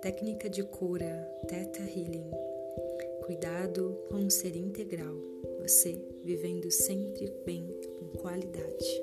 Técnica de cura Theta Healing. Cuidado com o ser integral. Você vivendo sempre bem com qualidade.